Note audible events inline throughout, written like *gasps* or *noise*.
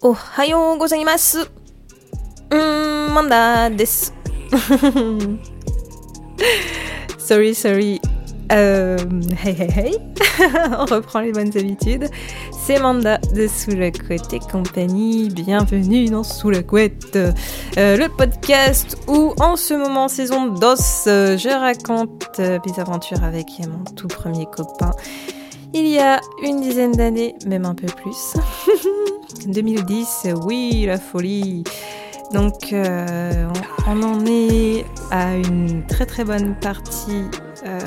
おはようございます。うーん、マンダです。sorry, *laughs* sorry. Euh, hey, hey, hey. *laughs* On reprend les bonnes habitudes. C'est Manda de Sous la couette et compagnie. Bienvenue dans Sous la couette, euh, le podcast où, en ce moment, saison d'os, euh, je raconte euh, mes aventures avec mon tout premier copain. Il y a une dizaine d'années, même un peu plus. *laughs* 2010, oui, la folie. Donc, euh, on, en est à une très très bonne partie, euh,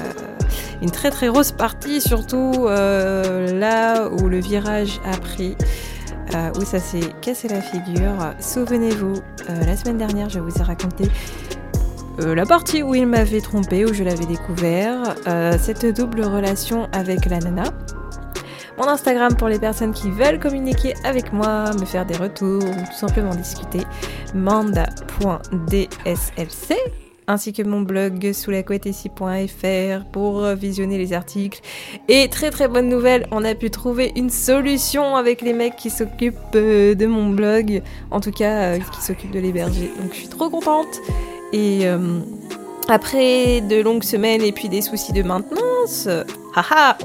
une très très grosse partie, surtout euh, là où le virage a pris, où ça s'est cassé la figure. Souvenez-vous, la semaine dernière, je vous ai raconté la partie où il m'avait trompé, où je l'avais découvert, cette double relation avec la nana. Mon Instagram pour les personnes qui veulent communiquer avec moi, me faire des retours ou tout simplement discuter, manda.dslc ainsi que mon blog sous pour visionner les articles. Et très très bonne nouvelle, on a pu trouver une solution avec les mecs qui s'occupent euh, de mon blog, en tout cas euh, qui s'occupent de l'héberger. Donc je suis trop contente. Et euh, après de longues semaines et puis des soucis de maintenance,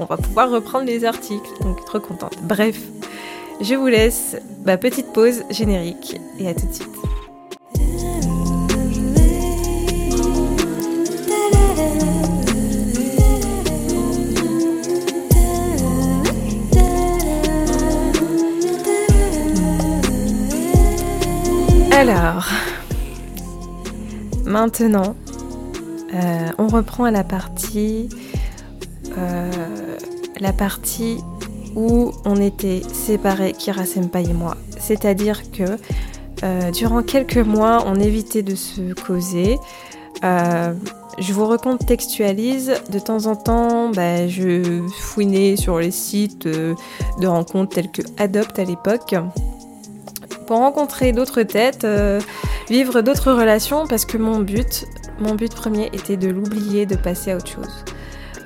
on va pouvoir reprendre les articles. Donc trop contente. Bref, je vous laisse. Bah, petite pause générique et à tout de suite. Alors, maintenant, euh, on reprend à la partie, la partie où on était séparés, Kira Senpai et moi. C'est-à-dire que euh, durant quelques mois, on évitait de se causer. Euh, je vous recontextualise. De temps en temps, bah, je fouinais sur les sites euh, de rencontres tels que Adopt à l'époque pour rencontrer d'autres têtes, vivre d'autres relations, parce que mon but, mon but premier était de l'oublier, de passer à autre chose.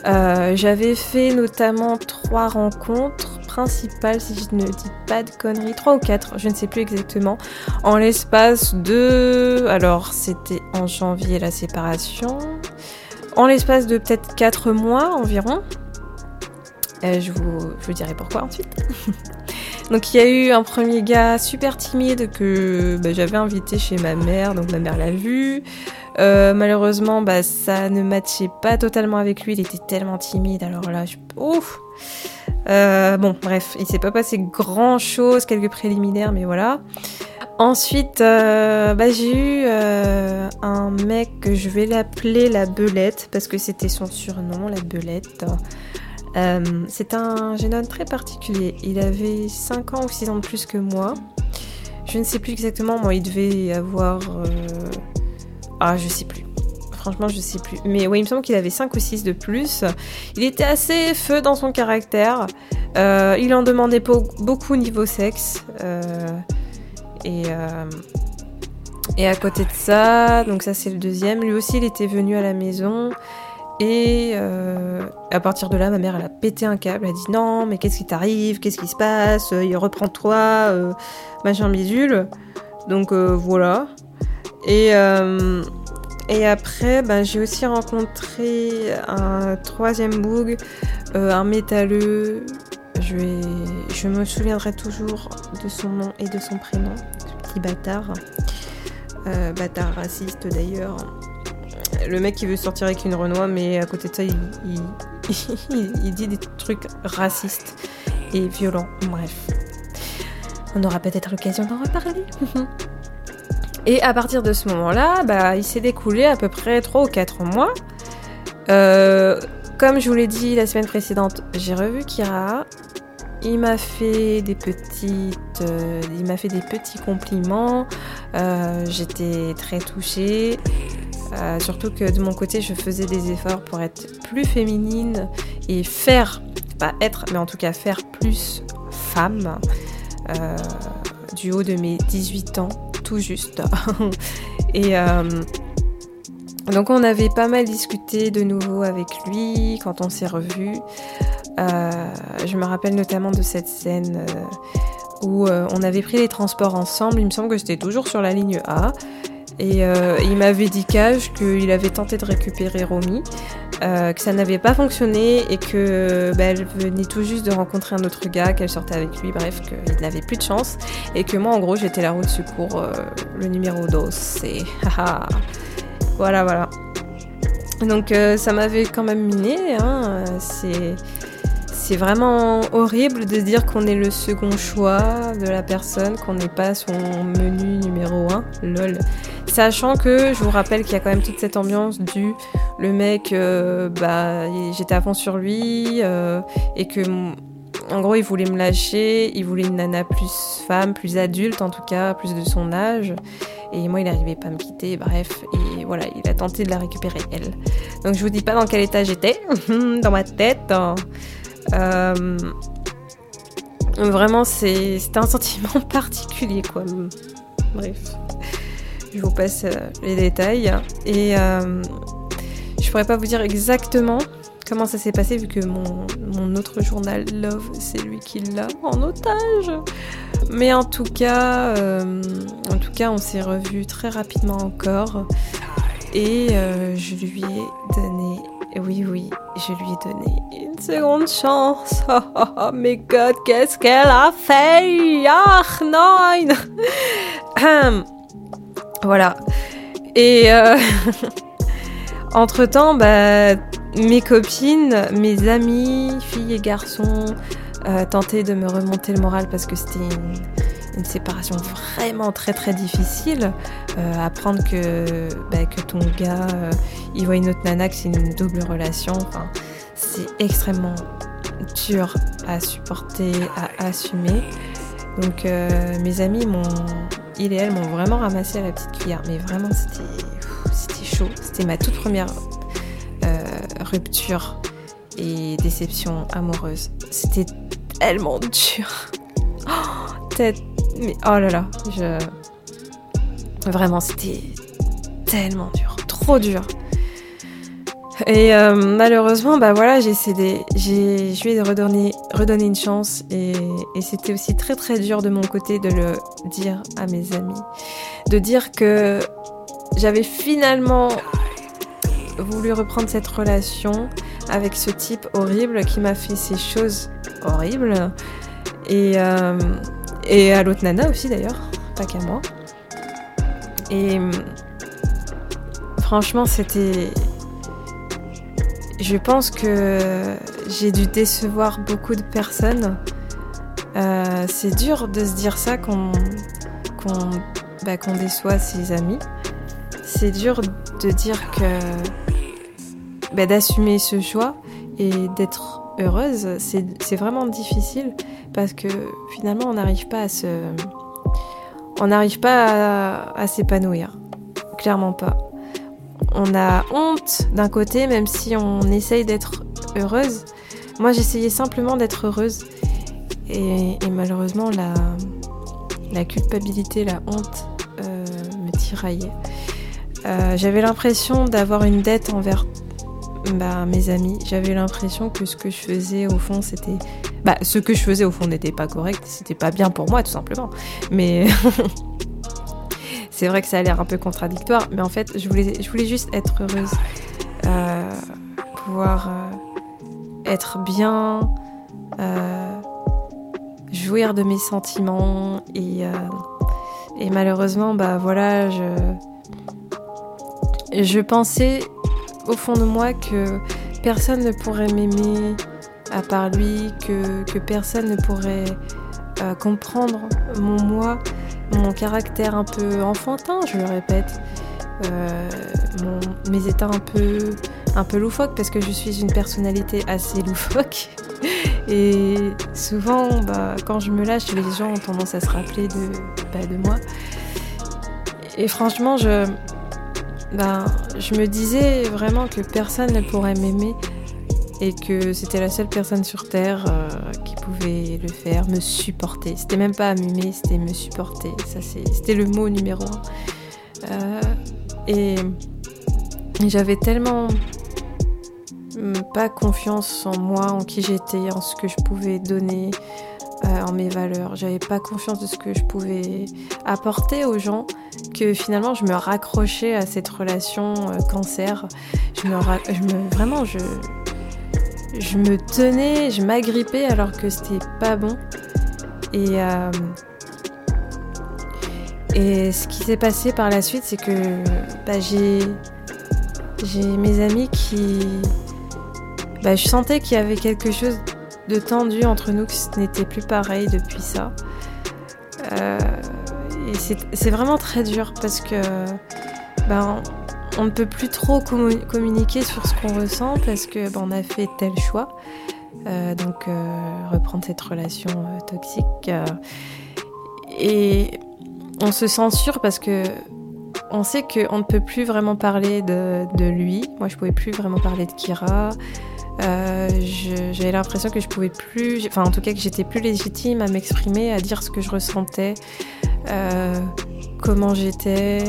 Euh, J'avais fait notamment trois rencontres principales, si je ne dis pas de conneries, trois ou quatre, je ne sais plus exactement, en l'espace de... Alors, c'était en janvier la séparation, en l'espace de peut-être quatre mois environ. Euh, je, vous, je vous dirai pourquoi ensuite. *laughs* Donc il y a eu un premier gars super timide que bah, j'avais invité chez ma mère, donc ma mère l'a vu. Euh, malheureusement, bah, ça ne matchait pas totalement avec lui, il était tellement timide, alors là, je... Ouf euh, Bon, bref, il s'est pas passé grand chose, quelques préliminaires, mais voilà. Ensuite, euh, bah, j'ai eu un mec que je vais l'appeler la Belette, parce que c'était son surnom, la Belette. Euh, c'est un homme très particulier. Il avait 5 ans ou 6 ans de plus que moi. Je ne sais plus exactement, moi il devait avoir... euh, Ah, je sais plus. Franchement, je sais plus. Mais oui, il me semble qu'il avait 5 ou 6 de plus. Il était assez feu dans son caractère. Euh, il en demandait beaucoup niveau sexe. Et à côté de ça, donc ça c'est le deuxième, lui aussi il était venu à la maison. Et euh, à partir de là, ma mère, elle a pété un câble. Elle a dit non, mais qu'est-ce qui t'arrive? Qu'est-ce qui se passe? Il reprend-toi, euh, machin bidule. Donc euh, voilà. Et, euh, et après, ben, j'ai aussi rencontré un troisième boug, euh, un métalleux. Je, vais, je me souviendrai toujours de son nom et de son prénom, ce petit bâtard. Euh, bâtard raciste d'ailleurs le mec qui veut sortir avec une Renoir, mais à côté de ça, *laughs* il, dit des trucs racistes et violents. Bref. On aura peut-être l'occasion d'en reparler. *laughs* et à partir de ce moment-là, bah, il s'est découlé à peu près 3 ou 4 mois. Euh, comme je vous l'ai dit la semaine précédente, j'ai revu Kira. Il m'a fait des petites, euh, il m'a fait des petits compliments. Euh, J'étais très touchée. Euh, surtout que de mon côté, je faisais des efforts pour être plus féminine et faire, pas être, mais en tout cas faire plus femme euh, du haut de mes 18 ans, tout juste. *laughs* et euh, donc on avait pas mal discuté de nouveau avec lui quand on s'est revus. Je me rappelle notamment de cette scène où on avait pris les transports ensemble. Il me semble que c'était toujours sur la ligne A. Et il m'avait dit Cage qu'il avait tenté de récupérer Romy, que ça n'avait pas fonctionné et que bah, elle venait tout juste de rencontrer un autre gars, qu'elle sortait avec lui, bref, qu'il n'avait plus de chance. Et que moi, en gros, j'étais la roue de secours, le numéro 2. Et *laughs* voilà, voilà. Donc euh, ça m'avait quand même miné. Hein. C'est c'est vraiment horrible de dire qu'on est le second choix de la personne, qu'on n'est pas son menu numéro 1, lol. Sachant que je vous rappelle qu'il y a quand même toute cette ambiance du le mec, euh, bah j'étais à fond sur lui euh, et que en gros il voulait me lâcher, il voulait une nana plus femme, plus adulte en tout cas, plus de son âge. Et moi, il n'arrivait pas à me quitter, bref. Et voilà, il a tenté de la récupérer, elle. Donc, je vous dis pas dans quel état j'étais, *laughs* dans ma tête. Euh, vraiment, c'était un *laughs* sentiment particulier, quoi. Bref. Je vous passe euh, les détails. Et euh, je pourrais pas vous dire exactement comment ça s'est passé vu que mon, mon autre journal Love, c'est lui qui l'a en otage. Mais en tout cas, euh, en tout cas, on s'est revu très rapidement encore. Et je lui ai donné, oui, oui, je lui ai donné une seconde chance. *laughs* Oh, oh, oh mais God, qu'est-ce qu'elle a fait? Ah non *clears throat* Voilà. Et euh, *laughs* entre-temps, bah, mes copines, mes amis, filles et garçons, euh, tentaient de me remonter le moral parce que c'était une, séparation vraiment très très difficile. Euh, apprendre que, bah, que ton gars, il voit une autre nana, que c'est une double relation, c'est extrêmement dur à supporter, à assumer. Donc mes amis m'ont, il et elle m'ont vraiment ramassé à la petite cuillère, mais vraiment c'était, chaud. C'était ma toute première rupture et déception amoureuse. C'était tellement dur. *gasps* Oh, tête. Mais oh là là, je. Vraiment, c'était tellement dur. Trop dur. Et euh, malheureusement, bah voilà, j'ai cédé. J'ai, je lui ai redonné, une chance et, c'était aussi très très dur de mon côté de le dire à mes amis. De dire que j'avais finalement voulu reprendre cette relation avec ce type horrible qui m'a fait ces choses horribles. Et, euh, et à l'autre nana aussi d'ailleurs, pas qu'à moi. Et franchement, c'était. Je pense que j'ai dû décevoir beaucoup de personnes. Euh, c'est dur de se dire ça qu'on bah, qu'on déçoit ses amis. C'est dur de dire que bah, d'assumer ce choix et d'être heureuse, c'est vraiment difficile parce que finalement on n'arrive pas à se, on n'arrive pas à, s'épanouir, clairement pas. On a honte d'un côté, même si on essaye d'être heureuse. Moi, j'essayais simplement d'être heureuse et, malheureusement la, culpabilité, la honte euh, me tiraillait. Euh, j'avais l'impression d'avoir une dette envers bah, mes amis, j'avais l'impression que ce que je faisais au fond, c'était. Bah, ce que je faisais au fond n'était pas correct, c'était pas bien pour moi, tout simplement. Mais. *laughs* c'est vrai que ça a l'air un peu contradictoire, mais en fait, je voulais, juste être heureuse. Euh, pouvoir euh, être bien, euh, jouir de mes sentiments. Et, malheureusement, bah voilà, je. Pensais au fond de moi que personne ne pourrait m'aimer à part lui, que, personne ne pourrait comprendre mon moi, mon caractère un peu enfantin, je le répète, euh, mes états un peu, un peu loufoques, parce que je suis une personnalité assez loufoque. *laughs* Et souvent, bah, quand je me lâche, les gens ont tendance à se rappeler de, bah, de moi. Et franchement, je, ben, je me disais vraiment que personne ne pourrait m'aimer et que c'était la seule personne sur Terre euh, pouvait le faire, me supporter. C'était même pas m'aimer, c'était me supporter. Ça, c'était le mot numéro un. Euh, et j'avais tellement pas confiance en moi, en qui j'étais, en ce que je pouvais donner, euh, en mes valeurs. J'avais pas confiance de ce que je pouvais apporter aux gens, que finalement je me raccrochais à cette relation euh, cancer. Je me, je me vraiment je je me tenais, je m'agrippais alors que c'était pas bon. Et euh, et ce qui s'est passé par la suite, c'est que bah, j'ai j'ai mes amis qui bah, je sentais qu'il y avait quelque chose de tendu entre nous, que ce n'était plus pareil depuis ça. Euh, et c'est vraiment très dur parce que on ne peut plus trop communiquer sur ce qu'on ressent parce que ben, on a fait tel choix. Euh, donc euh, reprendre cette relation toxique. et on se censure parce que on sait qu'on ne peut plus vraiment parler de, de, lui. Moi, je pouvais plus vraiment parler de Kira. Euh, j'avais l'impression que je pouvais plus, enfin en tout cas que j'étais plus légitime à m'exprimer, à dire ce que je ressentais, euh, comment j'étais,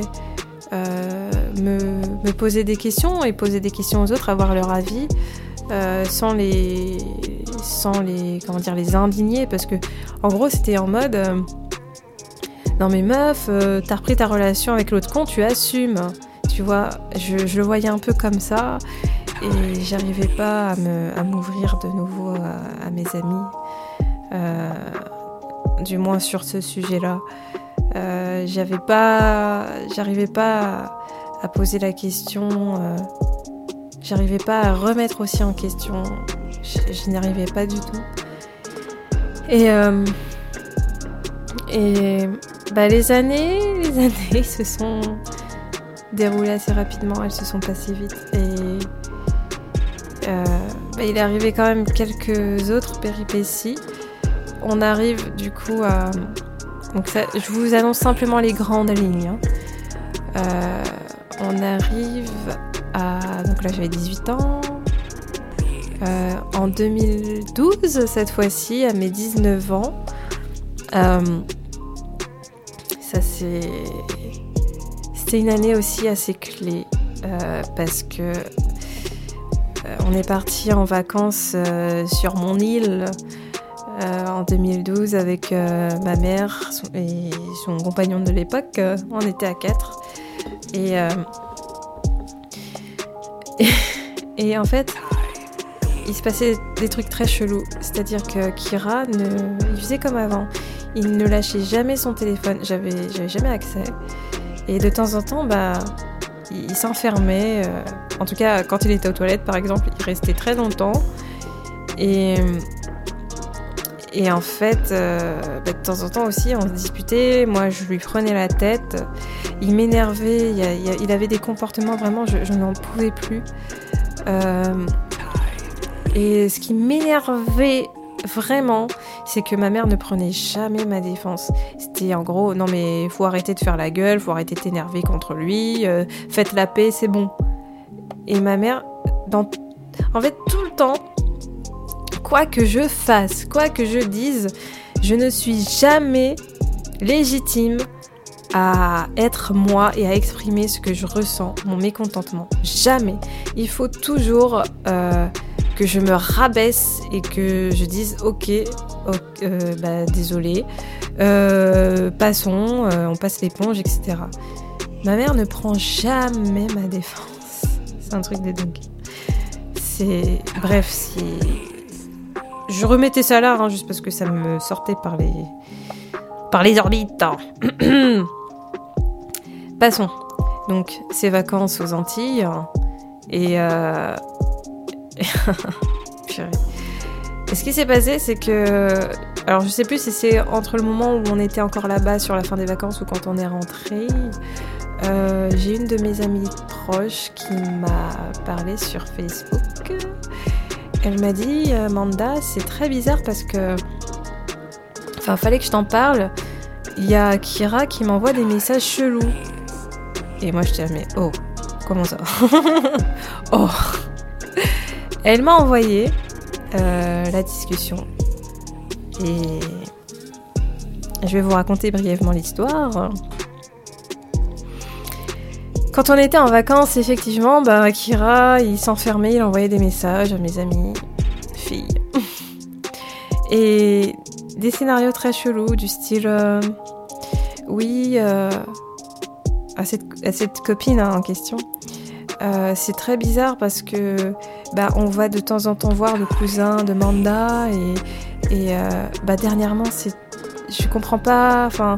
euh, me, poser des questions et poser des questions aux autres, avoir leur avis, sans les, sans les, comment dire, les indigner, parce que en gros c'était en mode, non mais meuf, t'as repris ta relation avec l'autre con, tu assumes, tu vois, je, le voyais un peu comme ça. Et j'arrivais pas à m'ouvrir de nouveau à, mes amis, euh, du moins sur ce sujet-là. Euh, j'avais pas, j'arrivais pas à, poser la question, euh, j'arrivais pas à remettre aussi en question, je, n'y arrivais pas du tout. Et, et bah, les années, les *laughs* années se sont déroulées assez rapidement, elles se sont passées vite et euh, bah, il est arrivé quand même quelques autres péripéties. On arrive du coup à. Donc ça, je vous annonce simplement les grandes lignes. Hein. Euh, on arrive à. Donc là j'avais 18 ans. Euh, en 2012, cette fois-ci, à mes 19 ans. ça c'est. C'était une année aussi assez clé. parce que euh, on est parti en vacances euh, sur mon île euh, en 2012 avec ma mère et son compagnon de l'époque. on était à quatre. *laughs* Et, en fait, il se passait des trucs très chelous. C'est-à-dire que Kira ne, il faisait comme avant. Il ne lâchait jamais son téléphone. J'avais, jamais accès. Et de temps en temps, bah, il, s'enfermait. Euh, en tout cas, quand il était aux toilettes, par exemple, il restait très longtemps. Et, et en fait, euh, bah, de temps en temps aussi, on se disputait. Moi, je lui prenais la tête. Il m'énervait. Il, avait des comportements vraiment, je, n'en pouvais plus. Euh, et ce qui m'énervait vraiment, c'est que ma mère ne prenait jamais ma défense. C'était en gros, non mais faut arrêter de faire la gueule, faut arrêter de t'énerver contre lui, euh, faites la paix, c'est bon. Et ma mère, en fait, tout le temps, quoi que je fasse, quoi que je dise, je ne suis jamais légitime à être moi et à exprimer ce que je ressens, mon mécontentement. Jamais. Il faut toujours euh, que je me rabaisse et que je dise ok, euh, bah, désolé, euh, passons, on passe l'éponge, etc. Ma mère ne prend jamais ma défense. *laughs* C'est un truc de dingue. C'est. Bref, si. Je remettais ça là, hein, juste parce que ça me sortait par les. par les orbites. *clears throat* Passons. Donc, ces vacances aux Antilles. Et. *laughs* Et ce qui s'est passé, c'est que. Alors, je sais plus si c'est entre le moment où on était encore là-bas sur la fin des vacances ou quand on est rentré. Euh, j'ai une de mes amies proches qui m'a parlé sur Facebook. Elle m'a dit Amanda, c'est très bizarre parce que. Enfin, fallait que je t'en parle. Il y a Kira qui m'envoie des messages chelous. Et moi, je dis mais oh, comment ça *laughs* Oh Elle m'a envoyé euh, la discussion. Et je vais vous raconter brièvement l'histoire. Quand on était en vacances, effectivement, bah, Akira, il s'enfermait, il envoyait des messages à mes amis, filles. *laughs* Et des scénarios très chelous, du style. euh, oui, euh, à, cette, à cette copine hein, en question. euh, c'est très bizarre parce que bah, on va de temps en temps voir le cousin de Manda et, et bah, dernièrement c'est je comprends pas enfin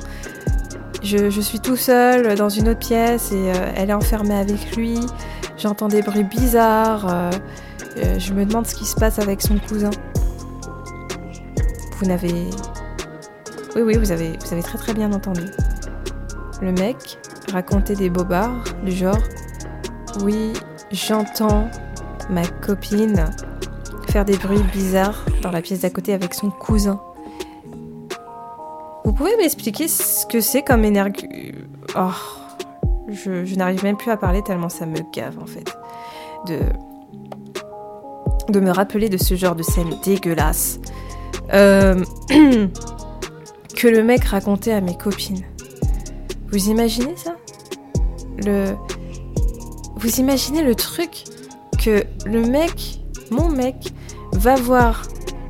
je, suis tout seul dans une autre pièce et euh, elle est enfermée avec lui. J'entends des bruits bizarres euh, euh, je me demande ce qui se passe avec son cousin. Vous n'avez oui oui vous avez vous avez très très bien entendu. Le mec racontait des bobards du genre oui j'entends ma copine faire des bruits bizarres dans la pièce d'à côté avec son cousin. Vous pouvez m'expliquer ce que c'est comme énergie? Oh, je, n'arrive même plus à parler tellement ça me gave en fait. De, de me rappeler de ce genre de scène dégueulasse. Euh, *clears throat* que le mec racontait à mes copines. Vous imaginez ça? Le. Vous imaginez le truc que le mec, mon mec, va voir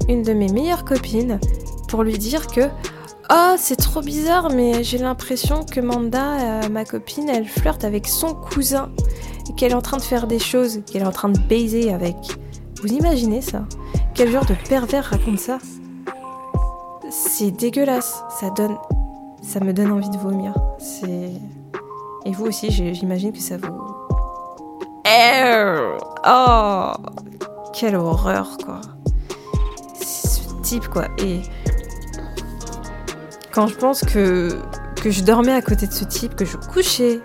une de mes meilleures copines pour lui dire que Oh, c'est trop bizarre, mais j'ai l'impression que Manda, euh, ma copine, elle flirte avec son cousin, et qu'elle est en train de faire des choses, qu'elle est en train de baiser avec. Vous imaginez ça? Quel genre de pervers raconte ça? C'est dégueulasse, ça. Ça me donne envie de vomir. C'est. Et vous aussi, j'imagine que ça vous. Oh Quelle horreur, quoi. Ce type, quoi. Et quand je pense que, que je dormais à côté de ce type, que je couchais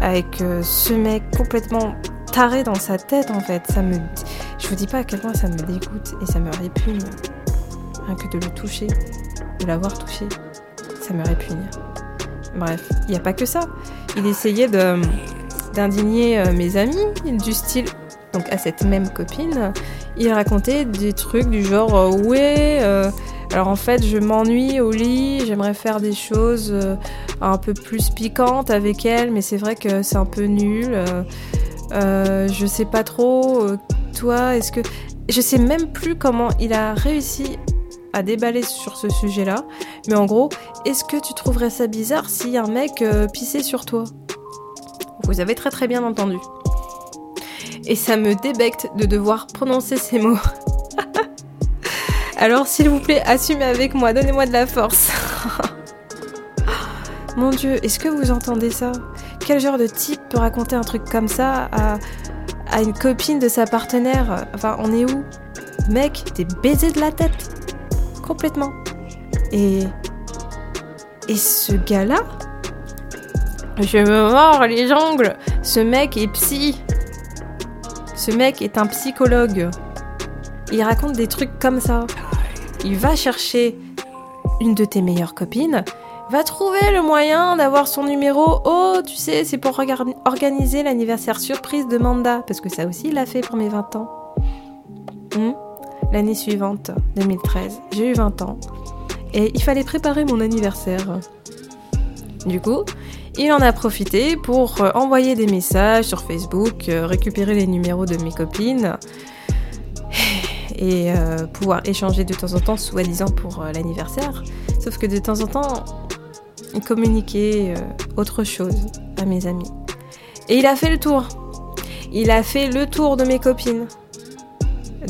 avec euh, ce mec complètement taré dans sa tête, en fait, ça me. Je vous dis pas à quel point ça me dégoûte et ça me répugne. Rien que de le toucher, de l'avoir touché, ça me répugne. Bref, il n'y a pas que ça. Il essayait de d'indigner euh, mes amis, du style, donc à cette même copine, il racontait des trucs du genre euh, ouais, alors en fait je m'ennuie au lit, j'aimerais faire des choses euh, un peu plus piquantes avec elle, mais c'est vrai que c'est un peu nul. euh, euh, je sais pas trop, toi, est-ce que. Je sais même plus comment il a réussi à déballer sur ce sujet-là, mais en gros, est-ce que tu trouverais ça bizarre si un mec pissait sur toi? Vous avez très très bien entendu. Et ça me débecte de devoir prononcer ces mots. *laughs* Alors s'il vous plaît, assumez avec moi, donnez-moi de la force. *laughs* Mon dieu, est-ce que vous entendez ça? Quel genre de type peut raconter un truc comme ça à, une copine de sa partenaire? Enfin, on est où? Mec, t'es baisé de la tête. Complètement. Et... Et ce gars-là? Je me mords les ongles. Ce mec est psy. Ce mec est un psychologue. Il raconte des trucs comme ça. Il va chercher une de tes meilleures copines, va trouver le moyen d'avoir son numéro. Oh, tu sais, c'est pour organiser l'anniversaire surprise de Manda. Parce que ça aussi, il l'a fait pour mes 20 ans. Hmm? L'année suivante, 2013, j'ai eu 20 ans. Et il fallait préparer mon anniversaire. Du coup, il en a profité pour euh, envoyer des messages sur Facebook, euh, récupérer les numéros de mes copines et euh, pouvoir échanger de temps en temps, soi-disant pour euh, l'anniversaire. Sauf que de temps en temps, il communiquait euh, autre chose à mes amis. Et il a fait le tour. Il a fait le tour de mes copines,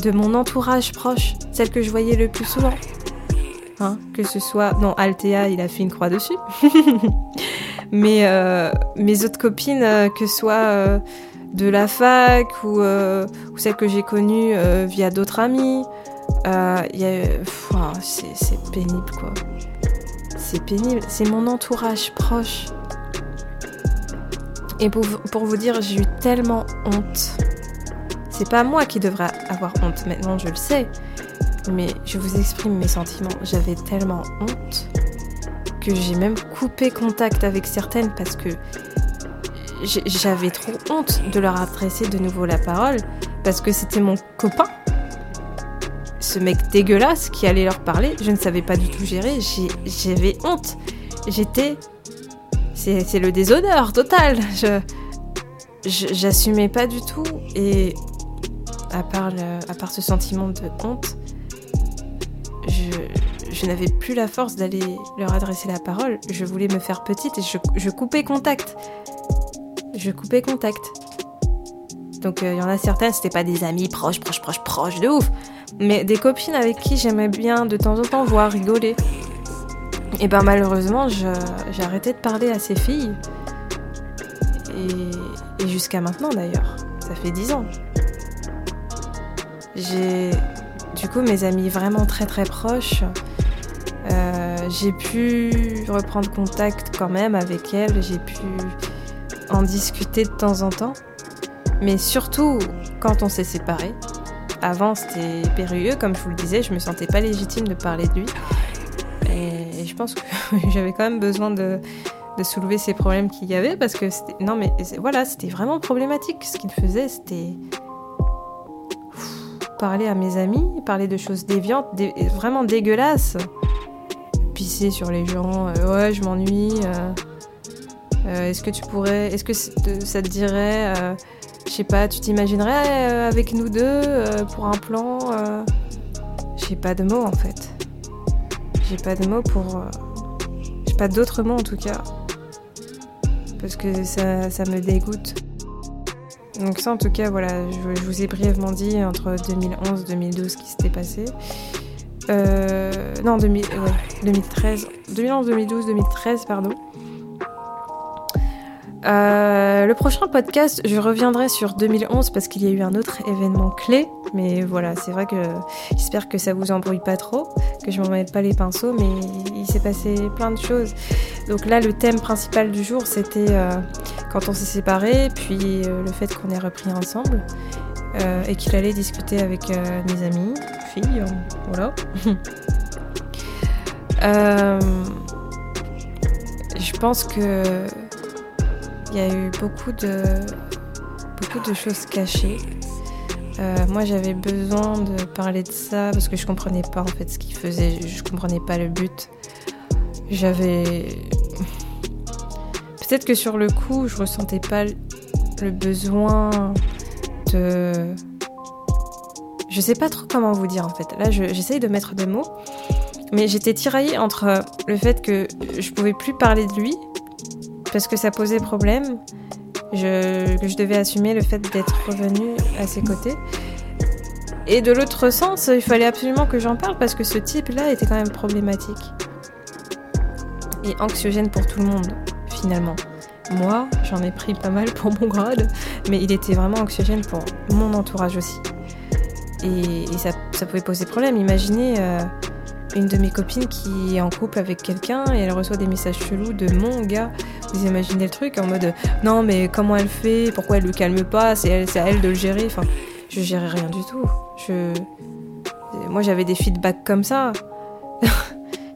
de mon entourage proche, celle que je voyais le plus souvent. Hein, que ce soit... Non, Althea, il a fait une croix dessus. *laughs* Mais mes autres copines, que ce soit de la fac ou, euh, ou celles que j'ai connues euh, via d'autres amis, euh, c'est pénible quoi. C'est pénible. C'est mon entourage proche. Et pour, vous- pour vous dire, j'ai eu tellement honte. C'est pas moi qui devrais avoir honte, maintenant je le sais. Mais je vous exprime mes sentiments. J'avais tellement honte que j'ai même coupé contact avec certaines parce que j'avais trop honte de leur adresser de nouveau la parole parce que c'était mon copain. Ce mec dégueulasse qui allait leur parler, je ne savais pas du tout gérer, j'avais honte. J'étais. C'est le déshonneur total. Je. J'assumais pas du tout et à part, à part ce sentiment de honte, je, n'avais plus la force d'aller leur adresser la parole. Je voulais me faire petite et je coupais contact. Je coupais contact. Donc il y en a certaines, c'était pas des amis proches, proches, proches, proches de ouf. Mais des copines avec qui j'aimais bien de temps en temps voir rigoler. Et ben malheureusement, j'ai arrêté de parler à ces filles. Et, jusqu'à maintenant d'ailleurs. Ça fait dix ans. J'ai du coup mes amis vraiment très très proches. Euh, j'ai pu reprendre contact quand même avec elles. J'ai pu en discuter de temps en temps. Mais surtout quand on s'est séparés. Avant c'était périlleux, comme je vous le disais, je me sentais pas légitime de parler de lui. Et je pense que *laughs* j'avais quand même besoin de, soulever ces problèmes qu'il y avait parce que. Non, mais voilà, c'était vraiment problématique. Ce qu'il faisait, c'était. Parler à mes amis, parler de choses déviantes, vraiment dégueulasses. Pisser sur les gens, euh, ouais, je m'ennuie. Euh, euh, est-ce que tu pourrais. Est-ce que ça te dirait. je sais pas, tu t'imaginerais avec nous deux pour un plan J'ai pas de mots en fait. J'ai pas de mots pour. Euh, j'ai pas d'autres mots en tout cas. Parce que ça, me dégoûte. Donc, ça en tout cas, voilà, je, vous ai brièvement dit entre 2011 et 2012 ce qui s'était passé. Euh, non, 2000, ouais, 2013. 2011, 2012, 2013, pardon. Euh, le prochain podcast, je reviendrai sur 2011 parce qu'il y a eu un autre événement clé. Mais voilà, c'est vrai que j'espère que ça vous embrouille pas trop, que je m'en mette pas les pinceaux, mais il s'est passé plein de choses. Donc là, le thème principal du jour, c'était euh, quand on s'est séparés, puis euh, le fait qu'on ait repris ensemble et qu'il allait discuter avec mes amis, filles, voilà. *laughs* je pense que il y a eu beaucoup de, beaucoup de choses cachées. Euh, moi, j'avais besoin de parler de ça parce que je comprenais pas en fait ce qu'il faisait. Je comprenais pas le but. J'avais. Peut-être que sur le coup, je ressentais pas le besoin de. Je sais pas trop comment vous dire en fait. Là, j'essaye de mettre des mots. Mais j'étais tiraillée entre le fait que je pouvais plus parler de lui parce que ça posait problème, je, que je devais assumer le fait d'être revenue à ses côtés. Et de l'autre sens, il fallait absolument que j'en parle parce que ce type-là était quand même problématique. Et anxiogène pour tout le monde, finalement. Moi, j'en ai pris pas mal pour mon grade, mais il était vraiment anxiogène pour mon entourage aussi. Et, ça, pouvait poser problème. Imaginez euh, une de mes copines qui est en couple avec quelqu'un et elle reçoit des messages chelous de mon gars. Vous imaginez le truc en mode non mais comment elle fait? Pourquoi elle le calme pas? C'est à elle de le gérer. Enfin, je gérais rien du tout. Moi j'avais des feedbacks comme ça. *laughs*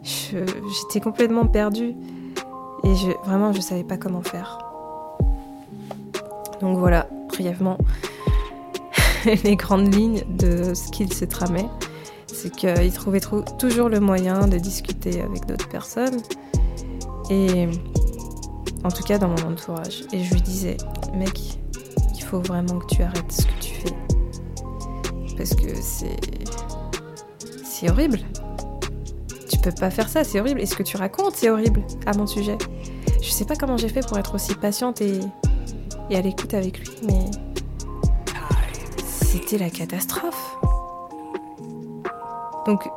J'étais complètement perdue et vraiment je savais pas comment faire. Donc voilà, brièvement *laughs* les grandes lignes de ce qu'il se tramait c'est qu'il trouvait toujours le moyen de discuter avec d'autres personnes. Et en tout cas dans mon entourage. Et je lui disais, mec, il faut vraiment que tu arrêtes ce que tu fais. Parce que c'est. C'est horrible. Tu peux pas faire ça, c'est horrible. Et ce que tu racontes, c'est horrible à mon sujet. Je sais pas comment j'ai fait pour être aussi patiente et, et à l'écoute avec lui, mais. C'était la catastrophe. Donc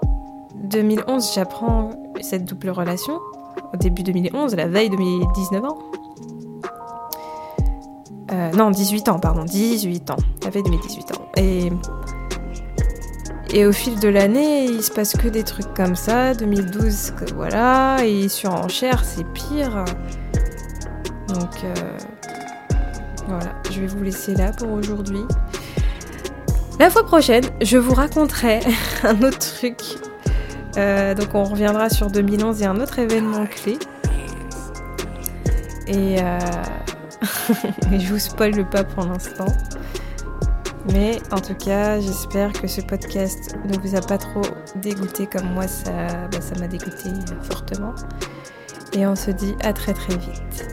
2011, j'apprends cette double relation. Au début 2011, la veille de mes 19 ans. Euh, non, 18 ans, pardon, 18 ans. La veille de mes 18 ans. Et, au fil de l'année, il se passe que des trucs comme ça. 2012, voilà. Et sur enchère, c'est pire. Donc euh, voilà, je vais vous laisser là pour aujourd'hui. La fois prochaine, je vous raconterai *laughs* un autre truc. Euh, donc on reviendra sur 2011 et un autre événement clé. Et euh... *laughs* je vous spoil pas pour l'instant. Mais en tout cas, j'espère que ce podcast ne vous a pas trop dégoûté comme moi, ça bah, ça m'a dégoûté fortement. Et on se dit à très très vite.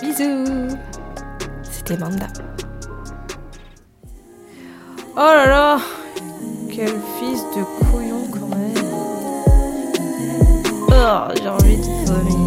Bisous C'était Manda. Oh là là Quel fils de couillon quand même. Oh, j'ai envie de vomir.